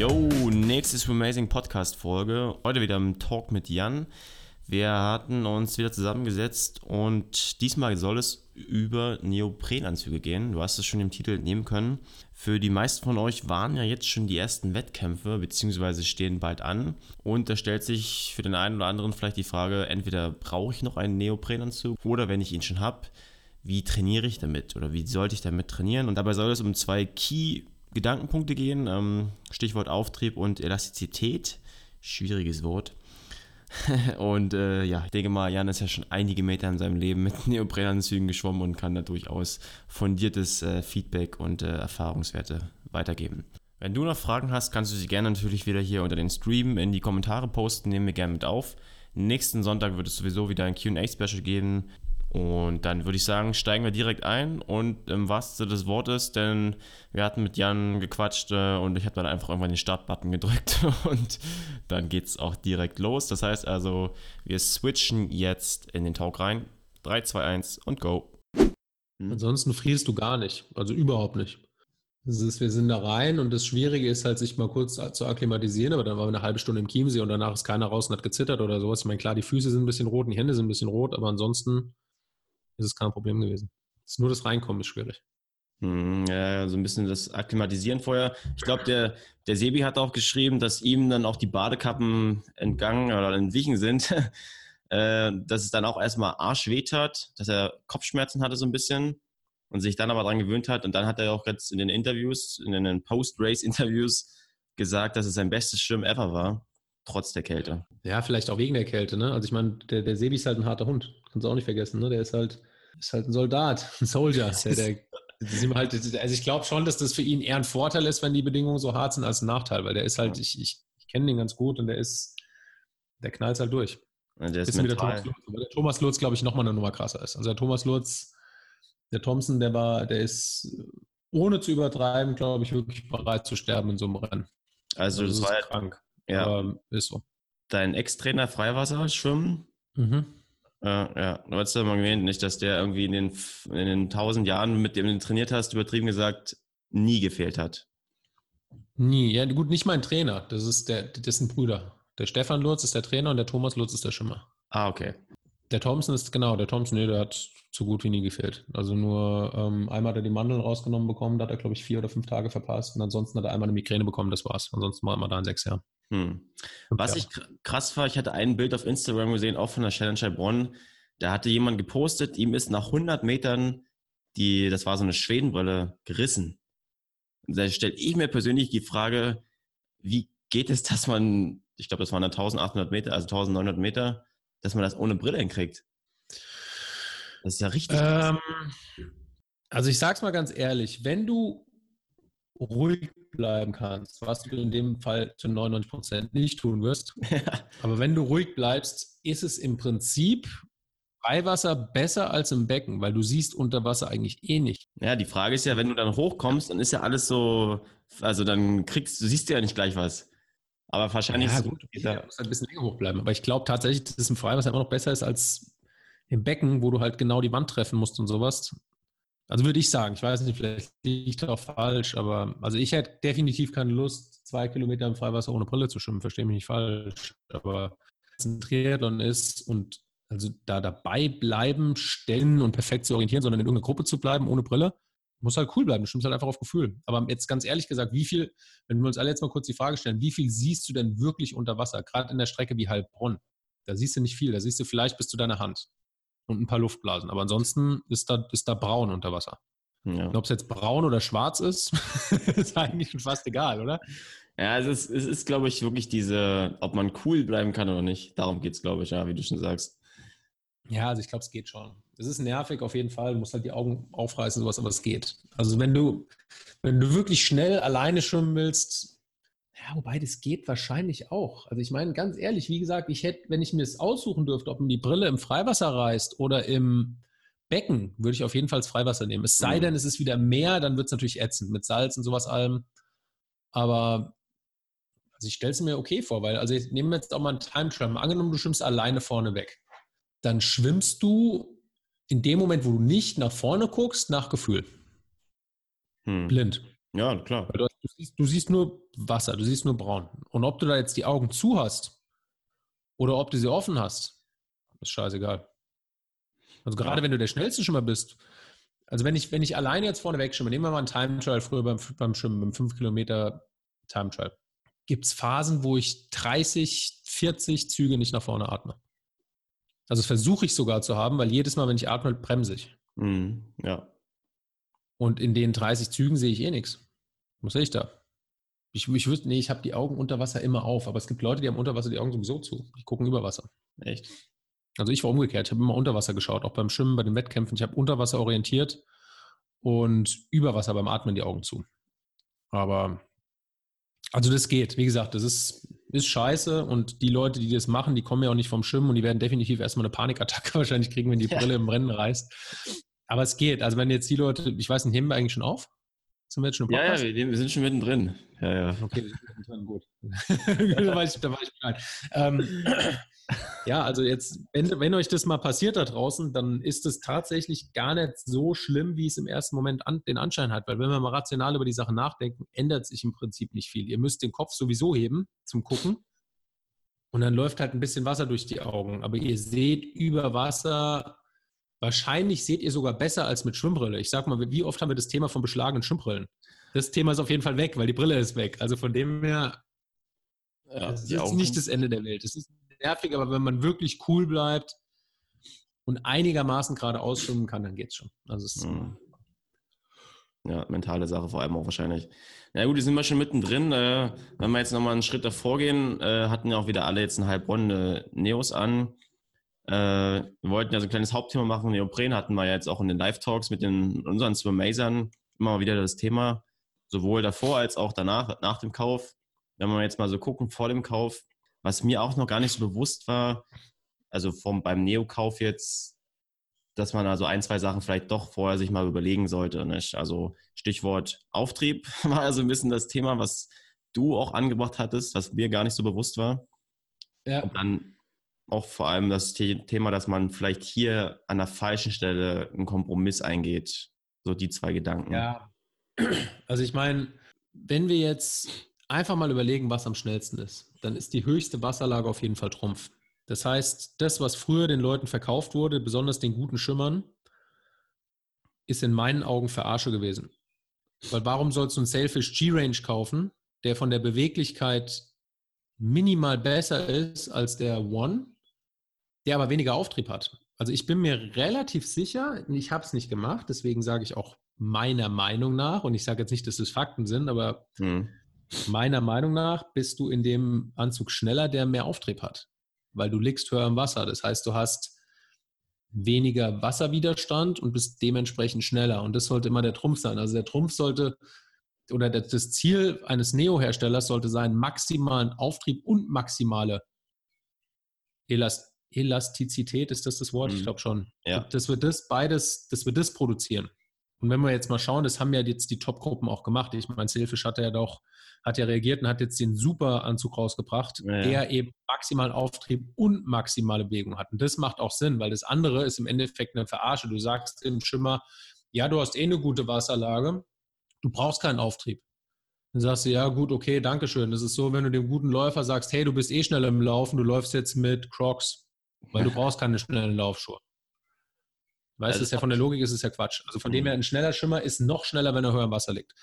Yo, nächste Amazing Podcast Folge. Heute wieder im Talk mit Jan. Wir hatten uns wieder zusammengesetzt und diesmal soll es über Neoprenanzüge gehen. Du hast es schon im Titel nehmen können. Für die meisten von euch waren ja jetzt schon die ersten Wettkämpfe, beziehungsweise stehen bald an. Und da stellt sich für den einen oder anderen vielleicht die Frage, entweder brauche ich noch einen Neoprenanzug oder wenn ich ihn schon habe, wie trainiere ich damit oder wie sollte ich damit trainieren? Und dabei soll es um zwei Key Gedankenpunkte gehen. Ähm, Stichwort Auftrieb und Elastizität. Schwieriges Wort. und äh, ja, ich denke mal, Jan ist ja schon einige Meter in seinem Leben mit Neoprenanzügen geschwommen und kann da durchaus fundiertes äh, Feedback und äh, Erfahrungswerte weitergeben. Wenn du noch Fragen hast, kannst du sie gerne natürlich wieder hier unter den Stream in die Kommentare posten, nehmen wir gerne mit auf. Nächsten Sonntag wird es sowieso wieder ein QA-Special geben. Und dann würde ich sagen, steigen wir direkt ein und im wahrsten des Wortes, denn wir hatten mit Jan gequatscht äh, und ich habe dann einfach irgendwann den Startbutton gedrückt und dann geht es auch direkt los. Das heißt also, wir switchen jetzt in den Talk rein. 3, 2, 1 und go. Hm. Ansonsten frierst du gar nicht, also überhaupt nicht. Ist, wir sind da rein und das Schwierige ist halt, sich mal kurz zu akklimatisieren, aber dann waren wir eine halbe Stunde im Chiemsee und danach ist keiner raus und hat gezittert oder sowas. Ich meine, klar, die Füße sind ein bisschen rot, die Hände sind ein bisschen rot, aber ansonsten ist es kein Problem gewesen. Es ist nur das Reinkommen ist schwierig. Hm, ja, so ein bisschen das Akklimatisieren vorher. Ich glaube, der, der Sebi hat auch geschrieben, dass ihm dann auch die Badekappen entgangen oder entwichen sind, äh, dass es dann auch erstmal Arsch weht hat, dass er Kopfschmerzen hatte so ein bisschen und sich dann aber daran gewöhnt hat. Und dann hat er auch jetzt in den Interviews, in den Post-Race-Interviews gesagt, dass es sein bestes Schwimmen ever war, trotz der Kälte. Ja, vielleicht auch wegen der Kälte. Ne? Also ich meine, der, der Sebi ist halt ein harter Hund. Kannst du auch nicht vergessen. Ne? Der ist halt ist halt ein Soldat, ein Soldier. Der, der, halt, also ich glaube schon, dass das für ihn eher ein Vorteil ist, wenn die Bedingungen so hart sind, als ein Nachteil, weil der ist halt, ich, ich, ich kenne den ganz gut und der ist, der knallt halt durch. Ja, der ist der Thomas Lutz. Der Thomas Lutz, glaube ich, nochmal eine Nummer krasser ist. Also der Thomas Lutz, der Thompson, der war, der ist ohne zu übertreiben, glaube ich, wirklich bereit zu sterben in so einem Rennen. Also, also das, das war krank. Ja. Aber ist so. Dein Ex-Trainer Freiwasser schwimmen? Mhm. Ja, ja. Du hast ja mal erwähnt, nicht, dass der irgendwie in den, in den tausend Jahren, mit dem du trainiert hast, übertrieben gesagt, nie gefehlt hat. Nie. Ja, gut, nicht mein Trainer. Das ist der, das sind Brüder. Der Stefan Lutz ist der Trainer und der Thomas Lutz ist der Schimmer. Ah, okay. Der Thompson ist, genau, der Thompson, nee, der hat so gut wie nie gefehlt. Also nur ähm, einmal hat er die Mandeln rausgenommen bekommen, da hat er, glaube ich, vier oder fünf Tage verpasst. Und ansonsten hat er einmal eine Migräne bekommen, das war's. Ansonsten war er immer da in sechs Jahren. Hm. Was ich krass war, ich hatte ein Bild auf Instagram gesehen, auch von der Challenge Heilbronn. Da hatte jemand gepostet, ihm ist nach 100 Metern die, das war so eine Schwedenbrille, gerissen. Und da stelle ich mir persönlich die Frage, wie geht es, dass man, ich glaube, das waren 1800 Meter, also 1900 Meter, dass man das ohne Brille hinkriegt? Das ist ja richtig. Ähm, also ich sag's mal ganz ehrlich, wenn du ruhig bleiben kannst, was du in dem Fall zu 99 Prozent nicht tun wirst. Aber wenn du ruhig bleibst, ist es im Prinzip Freiwasser besser als im Becken, weil du siehst unter Wasser eigentlich eh nicht. Ja, die Frage ist ja, wenn du dann hochkommst, dann ist ja alles so, also dann kriegst du, siehst du ja nicht gleich was. Aber wahrscheinlich. Ja, gut, ja, muss ein bisschen länger hochbleiben. Aber ich glaube tatsächlich, dass es im Freiwasser immer noch besser ist als im Becken, wo du halt genau die Wand treffen musst und sowas. Also würde ich sagen, ich weiß nicht, vielleicht liegt auch falsch, aber also ich hätte definitiv keine Lust, zwei Kilometer im Freiwasser ohne Brille zu schwimmen, verstehe mich nicht falsch. Aber es ein Triathlon ist und also da dabei bleiben, stellen und perfekt zu orientieren, sondern in irgendeiner Gruppe zu bleiben ohne Brille, muss halt cool bleiben. Du stimmst halt einfach auf Gefühl. Aber jetzt ganz ehrlich gesagt, wie viel, wenn wir uns alle jetzt mal kurz die Frage stellen, wie viel siehst du denn wirklich unter Wasser? Gerade in der Strecke wie Heilbronn. Da siehst du nicht viel. Da siehst du vielleicht bis zu deiner Hand und ein paar Luftblasen. Aber ansonsten ist da, ist da braun unter Wasser. Ja. Ob es jetzt braun oder schwarz ist, ist eigentlich schon fast egal, oder? Ja, es ist, es ist, glaube ich, wirklich diese, ob man cool bleiben kann oder nicht. Darum geht es, glaube ich, ja, wie du schon sagst. Ja, also ich glaube, es geht schon. Es ist nervig auf jeden Fall, du musst halt die Augen aufreißen, sowas, aber es geht. Also wenn du, wenn du wirklich schnell alleine schwimmen willst, ja, wobei das geht wahrscheinlich auch. Also ich meine, ganz ehrlich, wie gesagt, ich hätte, wenn ich mir es aussuchen dürfte, ob mir die Brille im Freiwasser reißt oder im Becken, würde ich auf jeden Fall das Freiwasser nehmen. Es sei mhm. denn, es ist wieder mehr, dann wird es natürlich ätzend mit Salz und sowas allem. Aber also ich stelle es mir okay vor, weil, also ich nehme jetzt auch mal einen Time Tram. Angenommen, du schwimmst alleine vorne weg. Dann schwimmst du in dem Moment, wo du nicht nach vorne guckst, nach Gefühl. Hm. Blind. Ja, klar. Weil du hast siehst, du siehst nur Wasser, du siehst nur braun. Und ob du da jetzt die Augen zu hast oder ob du sie offen hast, ist scheißegal. Also gerade ja. wenn du der Schnellste mal bist, also wenn ich, wenn ich alleine jetzt vorne weg schwimme, nehmen wir mal einen Time Trial früher beim, beim Schwimmen, beim 5 Kilometer Time Trial, gibt es Phasen, wo ich 30, 40 Züge nicht nach vorne atme. Also versuche ich sogar zu haben, weil jedes Mal, wenn ich atme, bremse ich. Mhm, ja. Und in den 30 Zügen sehe ich eh nichts. Was sehe ich da? Ich, ich wüsste, nee, ich habe die Augen unter Wasser immer auf, aber es gibt Leute, die haben unter Wasser die Augen sowieso zu. Die gucken über Wasser. Echt? Also ich war umgekehrt. Ich habe immer unter Wasser geschaut, auch beim Schwimmen, bei den Wettkämpfen. Ich habe unter Wasser orientiert und über Wasser beim Atmen die Augen zu. Aber also das geht. Wie gesagt, das ist, ist scheiße und die Leute, die das machen, die kommen ja auch nicht vom Schwimmen und die werden definitiv erstmal eine Panikattacke wahrscheinlich kriegen, wenn die Brille ja. im Rennen reißt. Aber es geht. Also wenn jetzt die Leute, ich weiß nicht, nehmen wir eigentlich schon auf? Sind wir jetzt schon im Podcast? Ja, ja, wir, wir sind schon mittendrin. Ja, ja. Okay, wir sind mittendrin, gut. da weiß ich, da weiß ich Bescheid. Ähm, ja, also jetzt, wenn, wenn euch das mal passiert da draußen, dann ist es tatsächlich gar nicht so schlimm, wie es im ersten Moment an, den Anschein hat. Weil wenn wir mal rational über die Sache nachdenken, ändert sich im Prinzip nicht viel. Ihr müsst den Kopf sowieso heben zum Gucken. Und dann läuft halt ein bisschen Wasser durch die Augen. Aber ihr seht über Wasser Wahrscheinlich seht ihr sogar besser als mit Schwimmbrille. Ich sag mal, wie oft haben wir das Thema von beschlagenen Schwimmbrillen? Das Thema ist auf jeden Fall weg, weil die Brille ist weg. Also von dem her, ja, das ist nicht das Ende der Welt. Es ist nervig, aber wenn man wirklich cool bleibt und einigermaßen gerade ausschwimmen kann, dann geht's schon. Also es mhm. Ja, mentale Sache vor allem auch wahrscheinlich. Na ja, gut, die sind wir schon mittendrin. Äh, wenn wir jetzt nochmal einen Schritt davor gehen, äh, hatten ja auch wieder alle jetzt eine halbrunde Neos an. Äh, wir wollten ja so ein kleines Hauptthema machen. Neopren hatten wir ja jetzt auch in den Live-Talks mit den, unseren Swim-Masern immer wieder das Thema, sowohl davor als auch danach, nach dem Kauf. Wenn wir jetzt mal so gucken, vor dem Kauf, was mir auch noch gar nicht so bewusst war, also vom, beim Neo-Kauf jetzt, dass man also ein, zwei Sachen vielleicht doch vorher sich mal überlegen sollte. Nicht? Also Stichwort Auftrieb war also ein bisschen das Thema, was du auch angebracht hattest, was mir gar nicht so bewusst war. Ja. Und dann auch vor allem das Thema, dass man vielleicht hier an der falschen Stelle einen Kompromiss eingeht. So die zwei Gedanken. Ja, also ich meine, wenn wir jetzt einfach mal überlegen, was am schnellsten ist, dann ist die höchste Wasserlage auf jeden Fall Trumpf. Das heißt, das, was früher den Leuten verkauft wurde, besonders den guten Schimmern, ist in meinen Augen Verarsche gewesen. Weil warum sollst du einen Sailfish G-Range kaufen, der von der Beweglichkeit minimal besser ist als der One, der aber weniger Auftrieb hat. Also ich bin mir relativ sicher, ich habe es nicht gemacht, deswegen sage ich auch meiner Meinung nach, und ich sage jetzt nicht, dass es Fakten sind, aber hm. meiner Meinung nach bist du in dem Anzug schneller, der mehr Auftrieb hat, weil du liegst höher im Wasser. Das heißt, du hast weniger Wasserwiderstand und bist dementsprechend schneller. Und das sollte immer der Trumpf sein. Also der Trumpf sollte oder das Ziel eines Neo-Herstellers sollte sein, maximalen Auftrieb und maximale Elast Elastizität, ist das das Wort? Mhm. Ich glaube schon. Ja. Dass wir das beides, dass wir das produzieren. Und wenn wir jetzt mal schauen, das haben ja jetzt die Top-Gruppen auch gemacht. Ich meine, Sailfish hat ja doch, hat ja reagiert und hat jetzt den super Anzug rausgebracht, ja, ja. der eben maximalen Auftrieb und maximale Bewegung hat. Und das macht auch Sinn, weil das andere ist im Endeffekt eine Verarsche. Du sagst im Schimmer, ja, du hast eh eine gute Wasserlage, du brauchst keinen Auftrieb. Dann sagst du, ja, gut, okay, danke schön. Das ist so, wenn du dem guten Läufer sagst, hey, du bist eh schneller im Laufen, du läufst jetzt mit Crocs. Weil du brauchst keine schnellen Laufschuhe. Weißt du, ja von der Logik ist es ja Quatsch. Also von dem her, ein schneller Schimmer ist noch schneller, wenn er höher im Wasser liegt.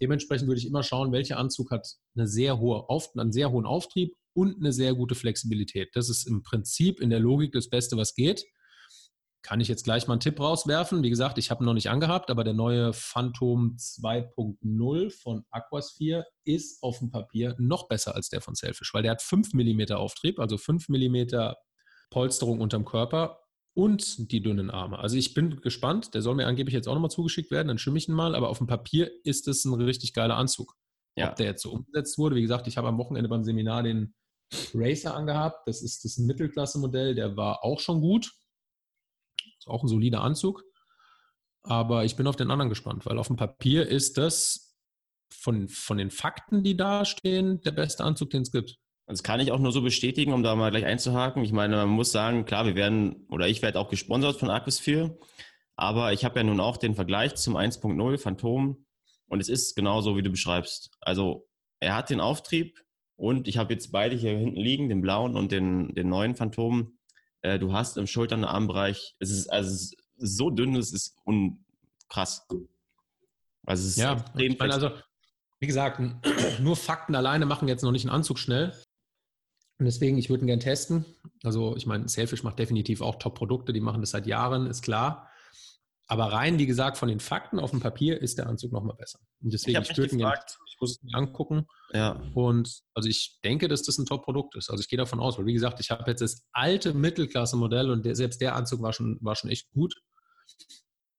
Dementsprechend würde ich immer schauen, welcher Anzug hat eine sehr hohe Auf, einen sehr hohen Auftrieb und eine sehr gute Flexibilität. Das ist im Prinzip in der Logik das Beste, was geht. Kann ich jetzt gleich mal einen Tipp rauswerfen. Wie gesagt, ich habe ihn noch nicht angehabt, aber der neue Phantom 2.0 von Aquasphere ist auf dem Papier noch besser als der von Selfish, weil der hat 5 mm Auftrieb, also 5 mm Polsterung unterm Körper und die dünnen Arme. Also ich bin gespannt. Der soll mir angeblich jetzt auch nochmal zugeschickt werden, dann schimme ich ihn mal. Aber auf dem Papier ist es ein richtig geiler Anzug. Ja. Ob der jetzt so umgesetzt wurde. Wie gesagt, ich habe am Wochenende beim Seminar den Racer angehabt. Das ist das Mittelklasse-Modell. Der war auch schon gut. Ist auch ein solider Anzug. Aber ich bin auf den anderen gespannt, weil auf dem Papier ist das von, von den Fakten, die da stehen, der beste Anzug, den es gibt. Das kann ich auch nur so bestätigen, um da mal gleich einzuhaken. Ich meine, man muss sagen, klar, wir werden, oder ich werde auch gesponsert von Aquasphere, aber ich habe ja nun auch den Vergleich zum 1.0 Phantom Und es ist genauso, wie du beschreibst. Also er hat den Auftrieb und ich habe jetzt beide hier hinten liegen, den blauen und den, den neuen Phantom. Äh, du hast im Schultern- und Armbereich, es ist, also so dünn, es ist un krass. Also es ist ja, extrem ich meine, also wie gesagt, nur Fakten alleine machen jetzt noch nicht einen Anzug schnell. Und deswegen, ich würde ihn gerne testen. Also, ich meine, Selfish macht definitiv auch Top-Produkte, die machen das seit Jahren, ist klar. Aber rein, wie gesagt, von den Fakten auf dem Papier ist der Anzug nochmal besser. Und deswegen, ich, ich würde ihn gerne, ich muss es mir angucken. Ja. Und also ich denke, dass das ein Top-Produkt ist. Also ich gehe davon aus, weil wie gesagt, ich habe jetzt das alte Mittelklasse-Modell und der, selbst der Anzug war schon, war schon echt gut.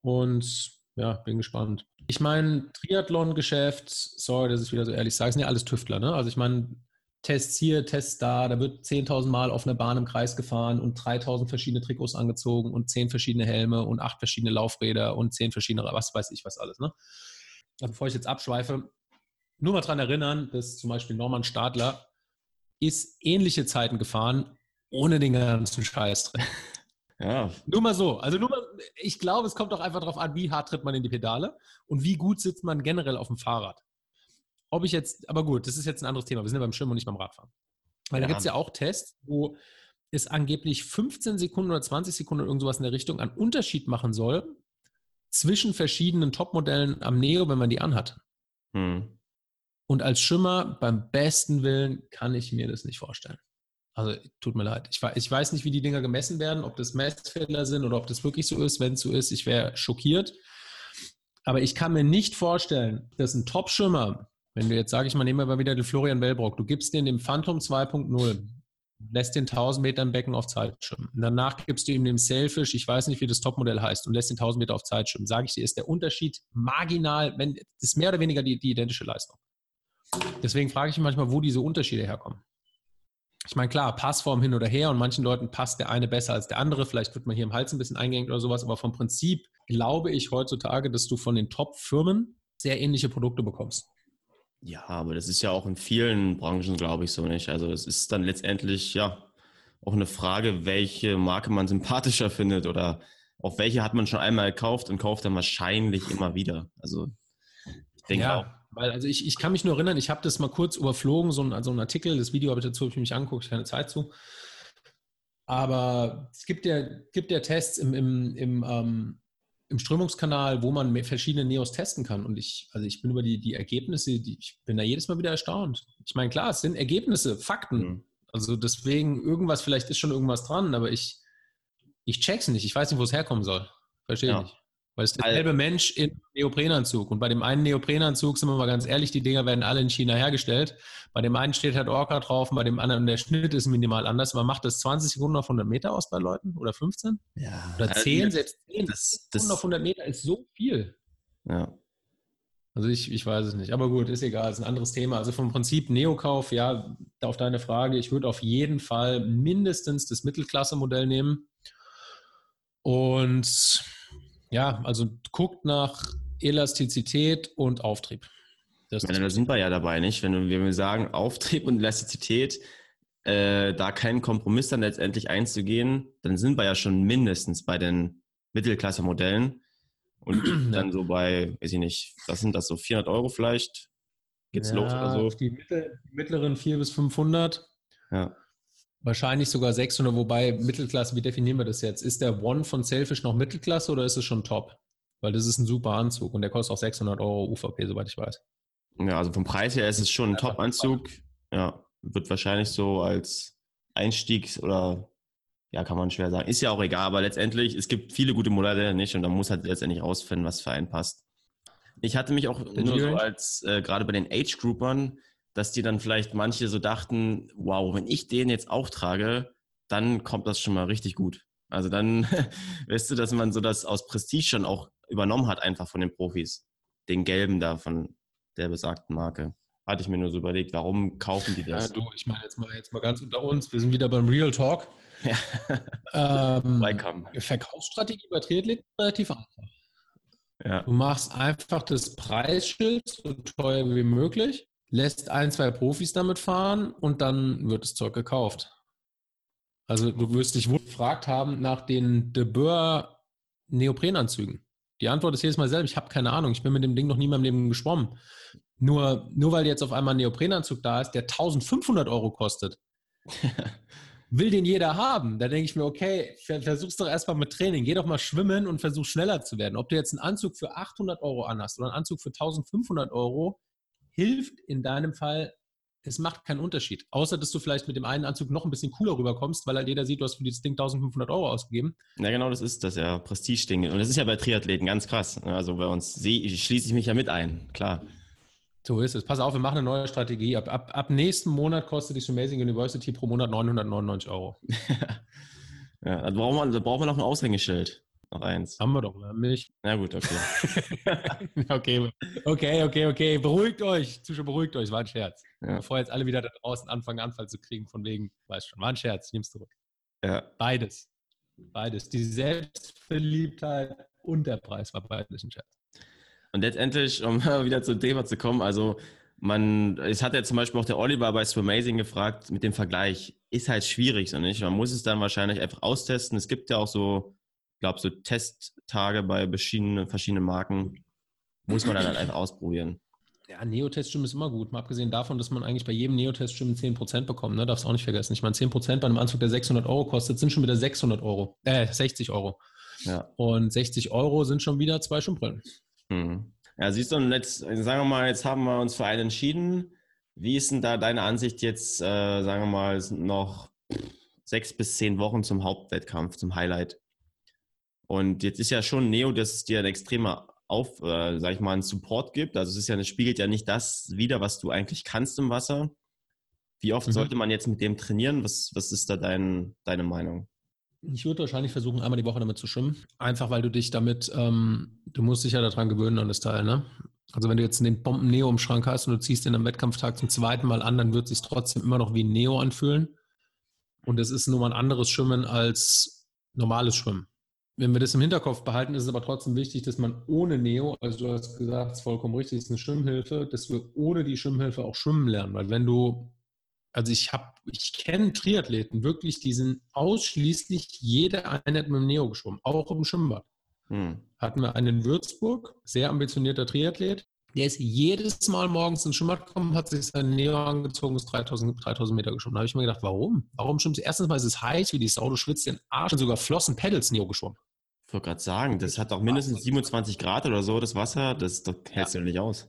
Und ja, bin gespannt. Ich meine, Triathlon-Geschäft, sorry, dass ich wieder so ehrlich sage, sind ja alles Tüftler, ne? Also ich meine, Tests hier, Tests da, da wird 10.000 Mal auf einer Bahn im Kreis gefahren und 3.000 verschiedene Trikots angezogen und 10 verschiedene Helme und 8 verschiedene Laufräder und 10 verschiedene, was weiß ich was alles, ne? Aber bevor ich jetzt abschweife, nur mal daran erinnern, dass zum Beispiel Norman Stadler ist ähnliche Zeiten gefahren, ohne den ganzen Scheiß drin. Ja. Nur mal so. Also nur mal, ich glaube, es kommt auch einfach darauf an, wie hart tritt man in die Pedale und wie gut sitzt man generell auf dem Fahrrad. Ob ich jetzt, aber gut, das ist jetzt ein anderes Thema. Wir sind ja beim Schwimmen und nicht beim Radfahren. Weil ja. da gibt es ja auch Tests, wo es angeblich 15 Sekunden oder 20 Sekunden oder irgendwas in der Richtung an Unterschied machen soll zwischen verschiedenen Topmodellen am Neo, wenn man die anhat. Hm. Und als Schimmer, beim besten Willen, kann ich mir das nicht vorstellen. Also tut mir leid. Ich, ich, weiß nicht, wie die Dinger gemessen werden, ob das Messfehler sind oder ob das wirklich so ist. Wenn es so ist, ich wäre schockiert. Aber ich kann mir nicht vorstellen, dass ein Top-Schimmer, wenn du jetzt, sage ich mal, nehmen wir mal wieder den Florian Wellbrock, du gibst den dem Phantom 2.0, lässt den 1000 Meter im Becken auf Zeit schwimmen. Danach gibst du ihm den Sailfish, ich weiß nicht, wie das Topmodell heißt, und lässt den 1000 Meter auf Zeit schwimmen. Sage ich dir, ist der Unterschied marginal, wenn, das ist mehr oder weniger die, die identische Leistung. Deswegen frage ich mich manchmal, wo diese Unterschiede herkommen ich meine, klar, Passform hin oder her und manchen Leuten passt der eine besser als der andere. Vielleicht wird man hier im Hals ein bisschen eingehängt oder sowas, aber vom Prinzip glaube ich heutzutage, dass du von den Top-Firmen sehr ähnliche Produkte bekommst. Ja, aber das ist ja auch in vielen Branchen, glaube ich, so nicht. Also es ist dann letztendlich ja auch eine Frage, welche Marke man sympathischer findet oder auch welche hat man schon einmal gekauft und kauft dann wahrscheinlich immer wieder. Also ich denke ja. auch weil, also ich, ich kann mich nur erinnern, ich habe das mal kurz überflogen, so ein, also ein Artikel, das Video habe ich dazu hab ich mich angeguckt, keine Zeit zu. Aber es gibt ja, gibt ja Tests im, im, im, ähm, im Strömungskanal, wo man verschiedene Neos testen kann. Und ich, also ich bin über die, die Ergebnisse, die, ich bin da jedes Mal wieder erstaunt. Ich meine, klar, es sind Ergebnisse, Fakten. Mhm. Also deswegen, irgendwas, vielleicht ist schon irgendwas dran, aber ich, ich check's nicht. Ich weiß nicht, wo es herkommen soll. Verstehe ja. nicht. Weil es ist derselbe Mensch in Neoprenanzug. Und bei dem einen Neoprenanzug, sind wir mal ganz ehrlich, die Dinger werden alle in China hergestellt. Bei dem einen steht halt Orca drauf, und bei dem anderen der Schnitt ist minimal anders. Man macht das 20 Sekunden auf 100 Meter aus bei Leuten oder 15? Ja. Oder 10, also, selbst 10 das, Sekunden auf 100 Meter ist so viel. Ja. Also ich, ich weiß es nicht. Aber gut, ist egal, ist ein anderes Thema. Also vom Prinzip Neokauf, ja, auf deine Frage, ich würde auf jeden Fall mindestens das Mittelklasse-Modell nehmen. Und ja, also guckt nach Elastizität und Auftrieb. Das meine, da sind wir ja dabei, nicht? Wenn wir sagen, Auftrieb und Elastizität, äh, da keinen Kompromiss dann letztendlich einzugehen, dann sind wir ja schon mindestens bei den Mittelklasse-Modellen. Und dann so bei, weiß ich nicht, was sind das so, 400 Euro vielleicht? Geht's ja, los oder so? Die, mittel, die mittleren 400 bis 500. Ja. Wahrscheinlich sogar 600, wobei Mittelklasse, wie definieren wir das jetzt? Ist der One von Selfish noch Mittelklasse oder ist es schon Top? Weil das ist ein super Anzug und der kostet auch 600 Euro UVP, soweit ich weiß. Ja, also vom Preis her ist es schon ein Top-Anzug. Ja, wird wahrscheinlich so als Einstiegs- oder ja, kann man schwer sagen. Ist ja auch egal, aber letztendlich, es gibt viele gute Modelle nicht und da muss halt letztendlich rausfinden, was für einen passt. Ich hatte mich auch nur so als, äh, gerade bei den Age-Groupern, dass die dann vielleicht manche so dachten, wow, wenn ich den jetzt auch trage, dann kommt das schon mal richtig gut. Also dann weißt du, dass man so das aus Prestige schon auch übernommen hat, einfach von den Profis. Den gelben da von der besagten Marke. Hatte ich mir nur so überlegt, warum kaufen die das? Ja, du, ich meine jetzt mal, jetzt mal ganz unter uns, wir sind wieder beim Real Talk. Ja. ähm, Verkaufsstrategie bei Triathleten relativ einfach. Ja. Du machst einfach das Preisschild so teuer wie möglich lässt ein, zwei Profis damit fahren und dann wird das Zeug gekauft. Also du wirst dich wohl gefragt haben nach den De Boer Neoprenanzügen. Die Antwort ist jedes Mal selber, ich habe keine Ahnung, ich bin mit dem Ding noch nie in meinem Leben geschwommen. Nur, nur weil jetzt auf einmal ein Neoprenanzug da ist, der 1500 Euro kostet, will den jeder haben. Da denke ich mir, okay, versuch's doch erstmal mit Training. Geh doch mal schwimmen und versuch schneller zu werden. Ob du jetzt einen Anzug für 800 Euro anhast oder einen Anzug für 1500 Euro, hilft in deinem Fall es macht keinen Unterschied. Außer, dass du vielleicht mit dem einen Anzug noch ein bisschen cooler rüberkommst, weil halt jeder sieht, du hast für dieses Ding 1500 Euro ausgegeben. Ja, genau, das ist das ja, Prestige-Ding. Und das ist ja bei Triathleten ganz krass. Also bei uns schließe ich mich ja mit ein, klar. So ist es. Pass auf, wir machen eine neue Strategie. Ab, ab, ab nächsten Monat kostet die Amazing University pro Monat 999 Euro. ja, da brauchen, wir, da brauchen wir noch ein Aushängeschild. Noch eins. Haben wir doch, haben Milch. Na gut, okay. okay, okay, okay, okay. Beruhigt euch. Zuschauer, beruhigt euch. War ein Scherz. Ja. Bevor jetzt alle wieder da draußen anfangen, Anfall zu kriegen, von wegen, weiß schon, war ein Scherz, ich nehme es zurück. Ja. Beides. Beides. Die Selbstverliebtheit und der Preis war beides ein Scherz. Und letztendlich, um wieder zum Thema zu kommen, also man, es hat ja zum Beispiel auch der Oliver bei Amazing gefragt mit dem Vergleich, ist halt schwierig, so nicht? Man muss es dann wahrscheinlich einfach austesten. Es gibt ja auch so glaube, so Testtage bei verschiedenen, verschiedenen Marken muss man dann halt einfach ausprobieren. Ja, Neo-Test-Stimmen ist immer gut. Mal abgesehen davon, dass man eigentlich bei jedem Neo-Test-Stimmen 10% bekommt. Ne? Darfst du auch nicht vergessen. Ich meine, 10% bei einem Anzug, der 600 Euro kostet, sind schon wieder 600 Euro. Äh, 60 Euro. Ja. Und 60 Euro sind schon wieder zwei Schwimmbrillen. Mhm. Ja, siehst du, jetzt, sagen wir mal, jetzt haben wir uns für einen entschieden. Wie ist denn da deine Ansicht jetzt, äh, sagen wir mal, noch sechs bis zehn Wochen zum Hauptwettkampf, zum Highlight? Und jetzt ist ja schon Neo, dass es dir ein extremer auf, äh, sag ich mal, einen Support gibt. Also es ist ja, es spiegelt ja nicht das wieder, was du eigentlich kannst im Wasser. Wie oft mhm. sollte man jetzt mit dem trainieren? Was, was ist da dein, deine Meinung? Ich würde wahrscheinlich versuchen, einmal die Woche damit zu schwimmen. Einfach weil du dich damit, ähm, du musst dich ja daran gewöhnen an das Teil, ne? Also wenn du jetzt den Bomben Neo im Schrank hast und du ziehst den am Wettkampftag zum zweiten Mal an, dann wird es sich trotzdem immer noch wie ein Neo anfühlen. Und es ist nur mal ein anderes Schwimmen als normales Schwimmen wenn wir das im Hinterkopf behalten, ist es aber trotzdem wichtig, dass man ohne Neo, also du hast gesagt, es ist vollkommen richtig, es ist eine Schwimmhilfe, dass wir ohne die Schwimmhilfe auch schwimmen lernen. Weil wenn du, also ich habe, ich kenne Triathleten wirklich, die sind ausschließlich jede Einheit mit dem Neo geschwommen, auch im Schwimmbad. Hm. Hatten wir einen in Würzburg, sehr ambitionierter Triathlet, der ist jedes Mal morgens ins Schwimmbad gekommen, hat sich sein Neo angezogen, ist 3000, 3000 Meter geschwommen. Da habe ich mir gedacht, warum? Warum schwimmst du? Erstens mal ist es heiß wie die Sau, du schwitzt den Arsch und sogar Flossen, Pedals Neo geschwommen. Ich wollte gerade sagen, das hat auch mindestens 27 Grad oder so, das Wasser, das, das hältst ja. du nicht aus.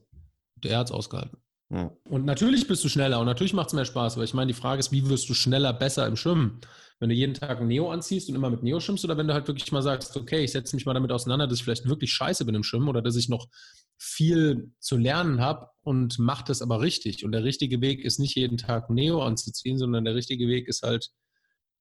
Der hat es ausgehalten. Ja. Und natürlich bist du schneller und natürlich macht es mehr Spaß, aber ich meine, die Frage ist, wie wirst du schneller, besser im Schwimmen? Wenn du jeden Tag ein Neo anziehst und immer mit Neo schwimmst oder wenn du halt wirklich mal sagst, okay, ich setze mich mal damit auseinander, dass ich vielleicht wirklich scheiße bin im Schwimmen oder dass ich noch viel zu lernen habe und mache das aber richtig. Und der richtige Weg ist nicht jeden Tag Neo anzuziehen, sondern der richtige Weg ist halt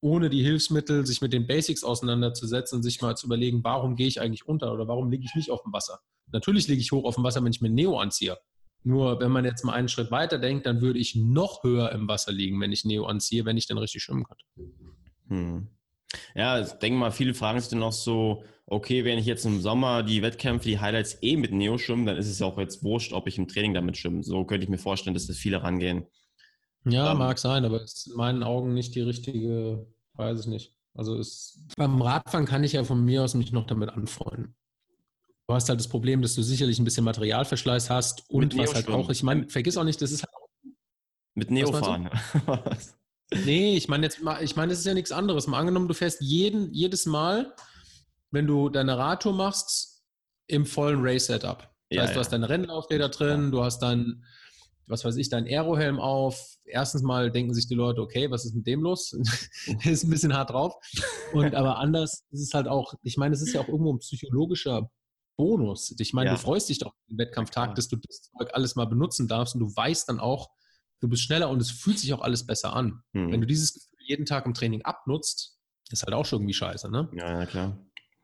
ohne die Hilfsmittel sich mit den Basics auseinanderzusetzen und sich mal zu überlegen, warum gehe ich eigentlich unter oder warum liege ich nicht auf dem Wasser. Natürlich liege ich hoch auf dem Wasser, wenn ich mir Neo anziehe. Nur wenn man jetzt mal einen Schritt weiter denkt, dann würde ich noch höher im Wasser liegen, wenn ich Neo anziehe, wenn ich dann richtig schwimmen kann. Hm. Ja, ich denke mal, viele fragen sich dann noch so, okay, wenn ich jetzt im Sommer die Wettkämpfe, die Highlights eh mit Neo schwimme, dann ist es ja auch jetzt wurscht, ob ich im Training damit schwimme. So könnte ich mir vorstellen, dass das viele rangehen. Ja, ähm, mag sein, aber ist in meinen Augen nicht die richtige, weiß ich nicht. Also ist, beim Radfahren kann ich ja von mir aus mich noch damit anfreunden. Du hast halt das Problem, dass du sicherlich ein bisschen Materialverschleiß hast und was halt auch, ich meine, vergiss auch nicht, das ist halt auch. Mit Neo fahren. nee, ich meine jetzt mal, ich meine, das ist ja nichts anderes. Mal angenommen, du fährst jeden, jedes Mal, wenn du deine Radtour machst, im vollen Race-Setup. Das ja, heißt, du ja. hast deine Rennlaufräder drin, du hast dein, was weiß ich, dein Aerohelm auf. Erstens mal denken sich die Leute, okay, was ist mit dem los? Der ist ein bisschen hart drauf. Und aber anders ist es halt auch, ich meine, es ist ja auch irgendwo ein psychologischer Bonus. Ich meine, ja. du freust dich doch im Wettkampftag, dass du das Zeug alles mal benutzen darfst und du weißt dann auch, du bist schneller und es fühlt sich auch alles besser an. Mhm. Wenn du dieses Gefühl jeden Tag im Training abnutzt, ist halt auch schon irgendwie scheiße, ne? Ja, ja, klar.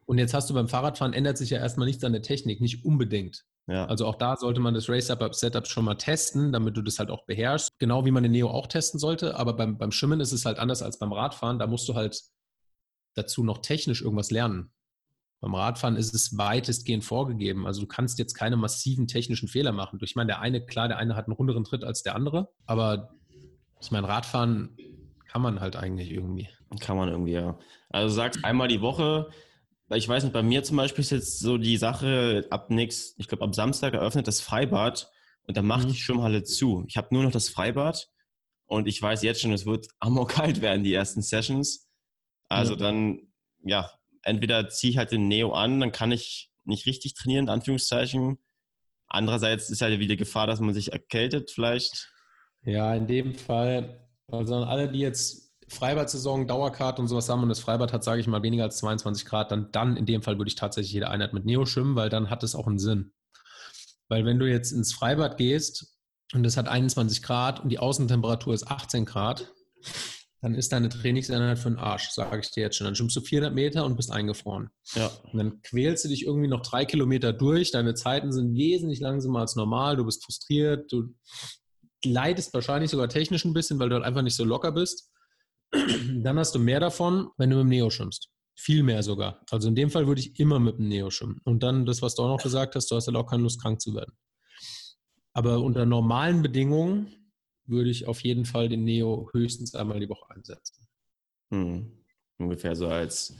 Und jetzt hast du beim Fahrradfahren, ändert sich ja erstmal nichts an der Technik, nicht unbedingt. Ja. Also auch da sollte man das Race-Setup schon mal testen, damit du das halt auch beherrschst. Genau wie man den Neo auch testen sollte. Aber beim, beim Schwimmen ist es halt anders als beim Radfahren. Da musst du halt dazu noch technisch irgendwas lernen. Beim Radfahren ist es weitestgehend vorgegeben. Also du kannst jetzt keine massiven technischen Fehler machen. Ich meine, der eine, klar, der eine hat einen runderen Tritt als der andere. Aber ich meine, Radfahren kann man halt eigentlich irgendwie. Kann man irgendwie, ja. Also du sagst einmal die Woche, ich weiß nicht, bei mir zum Beispiel ist jetzt so die Sache, ab nächst, ich glaube ab Samstag eröffnet das Freibad und dann macht mhm. die Schwimmhalle zu. Ich habe nur noch das Freibad und ich weiß jetzt schon, es wird kalt werden, die ersten Sessions. Also mhm. dann, ja, entweder ziehe ich halt den Neo an, dann kann ich nicht richtig trainieren, in Anführungszeichen. Andererseits ist halt wieder Gefahr, dass man sich erkältet vielleicht. Ja, in dem Fall, also alle, die jetzt Freibad-Saison, Dauerkarte und sowas haben und das Freibad hat, sage ich mal, weniger als 22 Grad, dann, dann in dem Fall würde ich tatsächlich jede Einheit mit Neo schwimmen, weil dann hat es auch einen Sinn. Weil wenn du jetzt ins Freibad gehst und es hat 21 Grad und die Außentemperatur ist 18 Grad, dann ist deine Trainingseinheit für den Arsch, sage ich dir jetzt schon. Dann schwimmst du 400 Meter und bist eingefroren. Ja. Und dann quälst du dich irgendwie noch drei Kilometer durch. Deine Zeiten sind wesentlich langsamer als normal. Du bist frustriert. Du leidest wahrscheinlich sogar technisch ein bisschen, weil du halt einfach nicht so locker bist. Dann hast du mehr davon, wenn du mit dem Neo schwimmst. Viel mehr sogar. Also in dem Fall würde ich immer mit dem Neo schwimmen. Und dann das, was du auch noch gesagt hast, du hast halt auch keine Lust, krank zu werden. Aber unter normalen Bedingungen würde ich auf jeden Fall den Neo höchstens einmal die Woche einsetzen. Hm. Ungefähr so als,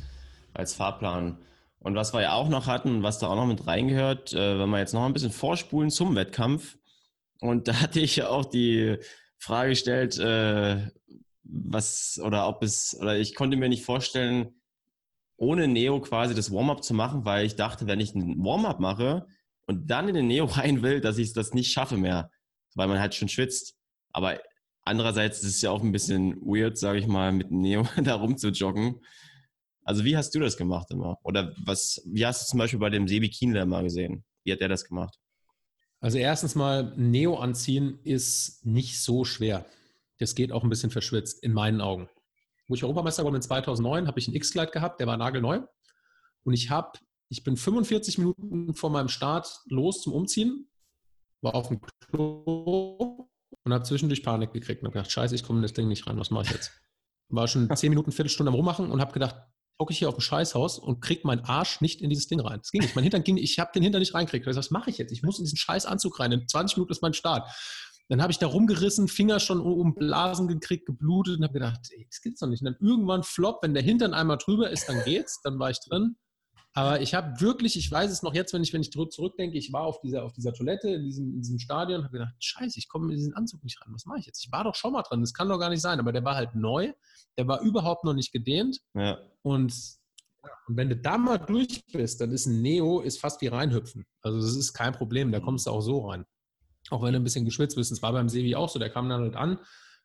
als Fahrplan. Und was wir ja auch noch hatten, was da auch noch mit reingehört, äh, wenn wir jetzt noch ein bisschen vorspulen zum Wettkampf. Und da hatte ich ja auch die Frage gestellt, äh, was oder ob es, oder ich konnte mir nicht vorstellen, ohne Neo quasi das Warm-up zu machen, weil ich dachte, wenn ich ein Warm-up mache und dann in den Neo rein will, dass ich das nicht schaffe mehr, weil man halt schon schwitzt. Aber andererseits ist es ja auch ein bisschen weird, sage ich mal, mit Neo da rum zu joggen. Also wie hast du das gemacht immer? Oder was, wie hast du zum Beispiel bei dem Sebi Kienler mal gesehen? Wie hat der das gemacht? Also erstens mal, Neo anziehen ist nicht so schwer. Das geht auch ein bisschen verschwitzt, in meinen Augen. Wo ich Europameister geworden bin 2009, habe ich einen X-Glide gehabt, der war nagelneu. Und ich habe, ich bin 45 Minuten vor meinem Start los zum Umziehen, war auf dem Klo und habe zwischendurch Panik gekriegt und habe gedacht, scheiße, ich komme in das Ding nicht rein, was mache ich jetzt? War schon 10 Minuten, Viertelstunde am Rummachen und habe gedacht, hocke ich hier auf dem Scheißhaus und kriege meinen Arsch nicht in dieses Ding rein. Das ging nicht. Mein Hintern ging, ich habe den Hintern nicht reinkriegt. Was mache ich jetzt? Ich muss in diesen Scheißanzug rein. In 20 Minuten ist mein Start. Dann habe ich da rumgerissen, Finger schon um Blasen gekriegt, geblutet und habe gedacht, ey, das gibt's doch nicht. Und dann irgendwann flop, wenn der Hintern einmal drüber ist, dann geht's, dann war ich drin. Aber ich habe wirklich, ich weiß es noch jetzt, wenn ich, wenn ich zurückdenke, ich war auf dieser, auf dieser Toilette in diesem, in diesem Stadion und habe gedacht, scheiße, ich komme in diesen Anzug nicht ran. Was mache ich jetzt? Ich war doch schon mal dran, das kann doch gar nicht sein. Aber der war halt neu, der war überhaupt noch nicht gedehnt. Ja. Und, und wenn du da mal durch bist, dann ist ein Neo ist fast wie reinhüpfen. Also das ist kein Problem, da kommst du auch so rein. Auch wenn du ein bisschen geschwitzt bist. Das war beim Sevi auch so. Der kam dann halt an,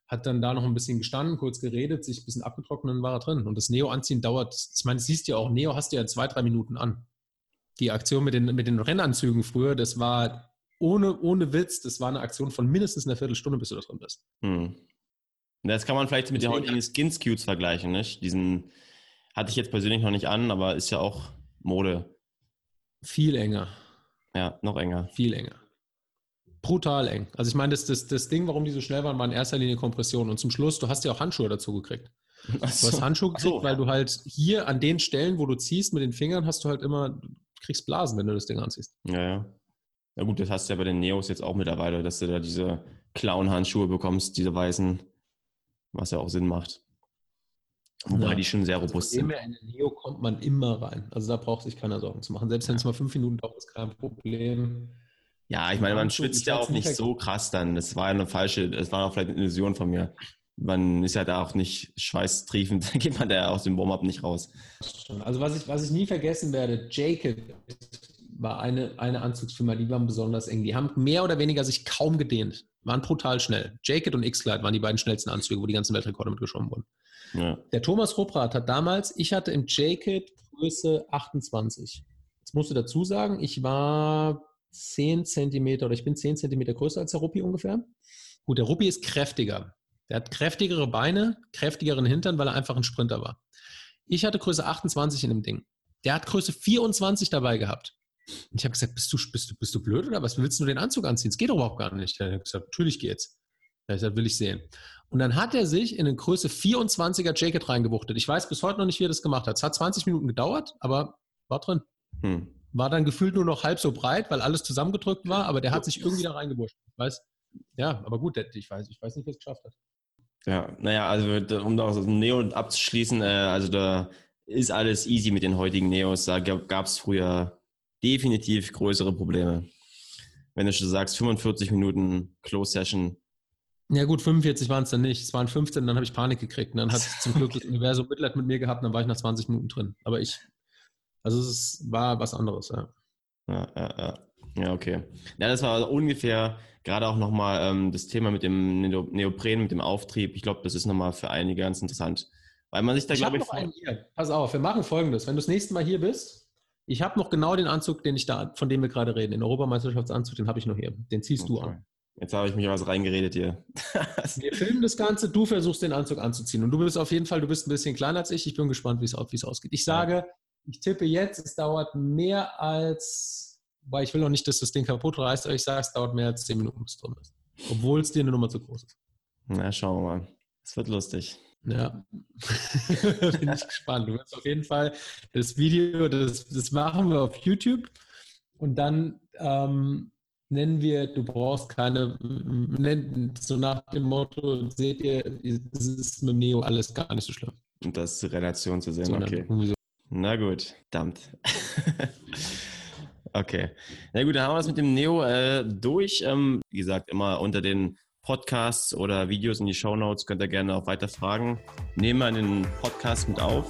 hat dann da noch ein bisschen gestanden, kurz geredet, sich ein bisschen abgetrocknet und war er drin. Und das Neo-Anziehen dauert, ich meine, siehst du ja auch, Neo hast du ja zwei, drei Minuten an. Die Aktion mit den, mit den Rennanzügen früher, das war ohne, ohne Witz, das war eine Aktion von mindestens einer Viertelstunde, bis du da drin bist. Hm. Das kann man vielleicht mit den heutigen Skin-Scutes vergleichen, nicht? Diesen hatte ich jetzt persönlich noch nicht an, aber ist ja auch Mode. Viel enger. Ja, noch enger. Viel enger brutal eng. Also ich meine, das, das, das Ding, warum die so schnell waren, war in erster Linie Kompression. Und zum Schluss, du hast ja auch Handschuhe dazu gekriegt. So. Du hast Handschuhe gekriegt, so. weil du halt hier an den Stellen, wo du ziehst mit den Fingern, hast du halt immer, kriegst Blasen, wenn du das Ding anziehst. Ja, ja. Ja gut, das hast du ja bei den Neos jetzt auch mittlerweile, dass du da diese Clown-Handschuhe bekommst, diese weißen, was ja auch Sinn macht. Wobei ja. die schon sehr robust sind. In den Neo kommt man immer rein. Also da braucht sich keiner Sorgen zu machen. Selbst wenn es mal fünf Minuten dauert, ist kein Problem. Ja, ich meine, man schwitzt ja auch nicht so krass dann. Das war eine falsche, das war auch vielleicht eine Illusion von mir. Man ist ja da auch nicht schweißtriefend, da geht man da aus dem Warm-up nicht raus. Also was ich, was ich nie vergessen werde, Jacob war eine, eine Anzugsfirma, die waren besonders eng. Die haben mehr oder weniger sich kaum gedehnt, waren brutal schnell. Jacket und X-Glide waren die beiden schnellsten Anzüge, wo die ganzen Weltrekorde mitgeschoben wurden. Ja. Der Thomas Rupprat hat damals, ich hatte im Jacket Größe 28. Jetzt musst du dazu sagen, ich war 10 Zentimeter oder ich bin 10 Zentimeter größer als der Ruppi ungefähr. Gut, der Ruppi ist kräftiger. Der hat kräftigere Beine, kräftigeren Hintern, weil er einfach ein Sprinter war. Ich hatte Größe 28 in dem Ding. Der hat Größe 24 dabei gehabt. Und ich habe gesagt, bist du, bist, du, bist du blöd oder was? Willst du den Anzug anziehen? Es geht doch überhaupt gar nicht. Er hat gesagt, natürlich geht's. Ich gesagt, will ich sehen. Und dann hat er sich in eine Größe 24er Jacket reingewuchtet. Ich weiß bis heute noch nicht, wie er das gemacht hat. Es hat 20 Minuten gedauert, aber war drin. Hm war dann gefühlt nur noch halb so breit, weil alles zusammengedrückt war, aber der hat sich irgendwie da reingeburscht. Weiß? Ja, aber gut, ich weiß, ich weiß nicht, wer es geschafft hat. Ja, naja, also um da aus dem Neo abzuschließen, äh, also da ist alles easy mit den heutigen Neos. Da gab es früher definitiv größere Probleme. Wenn du schon sagst, 45 Minuten Close Session. Ja gut, 45 waren es dann nicht. Es waren 15, dann habe ich Panik gekriegt. Und dann hat zum Glück das Universum Mitleid mit mir gehabt, dann war ich nach 20 Minuten drin. Aber ich, also es war was anderes, ja. Ja, ja, ja. Ja, okay. Ja, das war also ungefähr gerade auch nochmal ähm, das Thema mit dem Neopren, mit dem Auftrieb. Ich glaube, das ist nochmal für einige ganz interessant. Weil man sich da, glaube ich. Noch einen. Pass auf, wir machen folgendes. Wenn du das nächste Mal hier bist, ich habe noch genau den Anzug, den ich da, von dem wir gerade reden. Den Europameisterschaftsanzug, den habe ich noch hier. Den ziehst okay. du an. Jetzt habe ich mich was reingeredet hier. wir filmen das Ganze, du versuchst den Anzug anzuziehen. Und du bist auf jeden Fall, du bist ein bisschen kleiner als ich. Ich bin gespannt, wie es ausgeht. Ich sage. Ich tippe jetzt, es dauert mehr als weil ich will auch nicht, dass das Ding kaputt reißt, aber ich sage, es dauert mehr als 10 Minuten, bis es drin ist. Obwohl es dir eine Nummer zu groß ist. Na, schauen wir mal. Es wird lustig. Ja, bin ich gespannt. Du wirst auf jeden Fall das Video, das, das machen wir auf YouTube und dann ähm, nennen wir, du brauchst keine, nennen, so nach dem Motto, seht ihr, es ist mit Neo alles gar nicht so schlimm. Und das Relation zu sehen, so, okay. So. Na gut, verdammt. Okay. Na gut, dann haben wir das mit dem Neo äh, durch. Ähm, wie gesagt, immer unter den Podcasts oder Videos in die Show Notes könnt ihr gerne auch weiter fragen. Nehmen wir den Podcast mit auf.